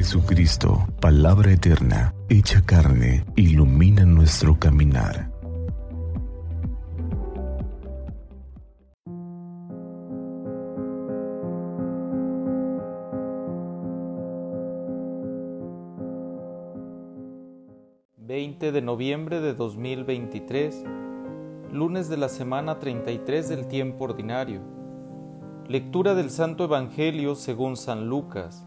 Jesucristo, palabra eterna, hecha carne, ilumina nuestro caminar. ...20 de noviembre de 2023... ...lunes de la semana 33 del tiempo ordinario... Lectura del Santo Evangelio según San Lucas.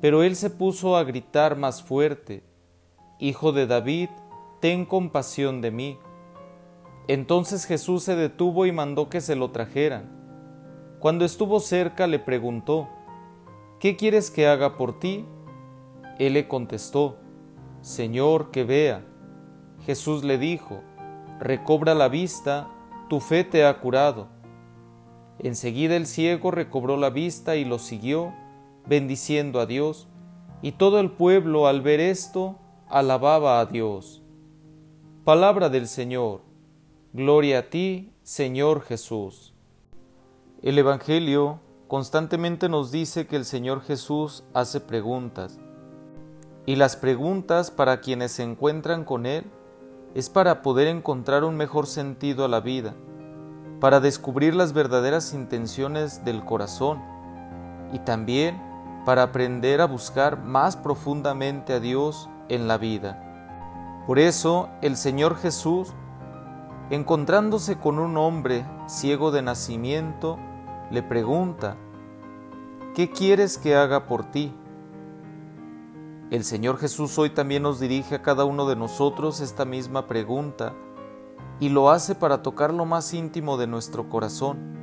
pero él se puso a gritar más fuerte, Hijo de David, ten compasión de mí. Entonces Jesús se detuvo y mandó que se lo trajeran. Cuando estuvo cerca le preguntó, ¿qué quieres que haga por ti? Él le contestó, Señor, que vea. Jesús le dijo, recobra la vista, tu fe te ha curado. Enseguida el ciego recobró la vista y lo siguió, bendiciendo a Dios, y todo el pueblo al ver esto alababa a Dios. Palabra del Señor. Gloria a ti, Señor Jesús. El Evangelio constantemente nos dice que el Señor Jesús hace preguntas, y las preguntas para quienes se encuentran con Él es para poder encontrar un mejor sentido a la vida para descubrir las verdaderas intenciones del corazón y también para aprender a buscar más profundamente a Dios en la vida. Por eso el Señor Jesús, encontrándose con un hombre ciego de nacimiento, le pregunta, ¿qué quieres que haga por ti? El Señor Jesús hoy también nos dirige a cada uno de nosotros esta misma pregunta y lo hace para tocar lo más íntimo de nuestro corazón.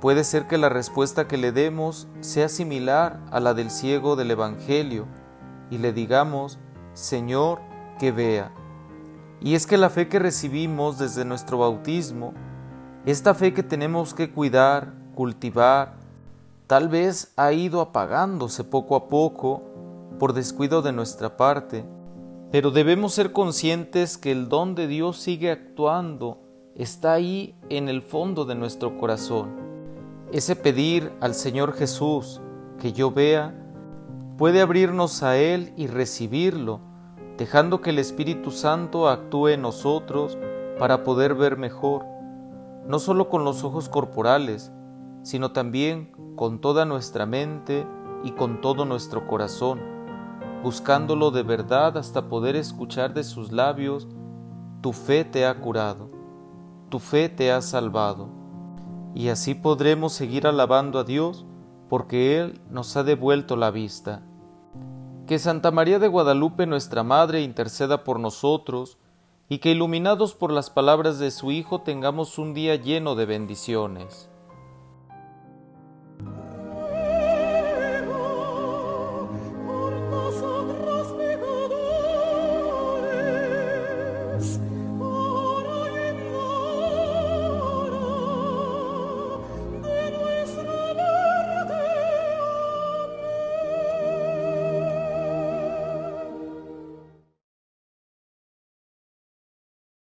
Puede ser que la respuesta que le demos sea similar a la del ciego del Evangelio y le digamos, Señor, que vea. Y es que la fe que recibimos desde nuestro bautismo, esta fe que tenemos que cuidar, cultivar, tal vez ha ido apagándose poco a poco por descuido de nuestra parte, pero debemos ser conscientes que el don de Dios sigue actuando, está ahí en el fondo de nuestro corazón. Ese pedir al Señor Jesús que yo vea puede abrirnos a Él y recibirlo, dejando que el Espíritu Santo actúe en nosotros para poder ver mejor, no solo con los ojos corporales, sino también con toda nuestra mente y con todo nuestro corazón buscándolo de verdad hasta poder escuchar de sus labios, tu fe te ha curado, tu fe te ha salvado. Y así podremos seguir alabando a Dios porque Él nos ha devuelto la vista. Que Santa María de Guadalupe, nuestra Madre, interceda por nosotros, y que iluminados por las palabras de su Hijo tengamos un día lleno de bendiciones.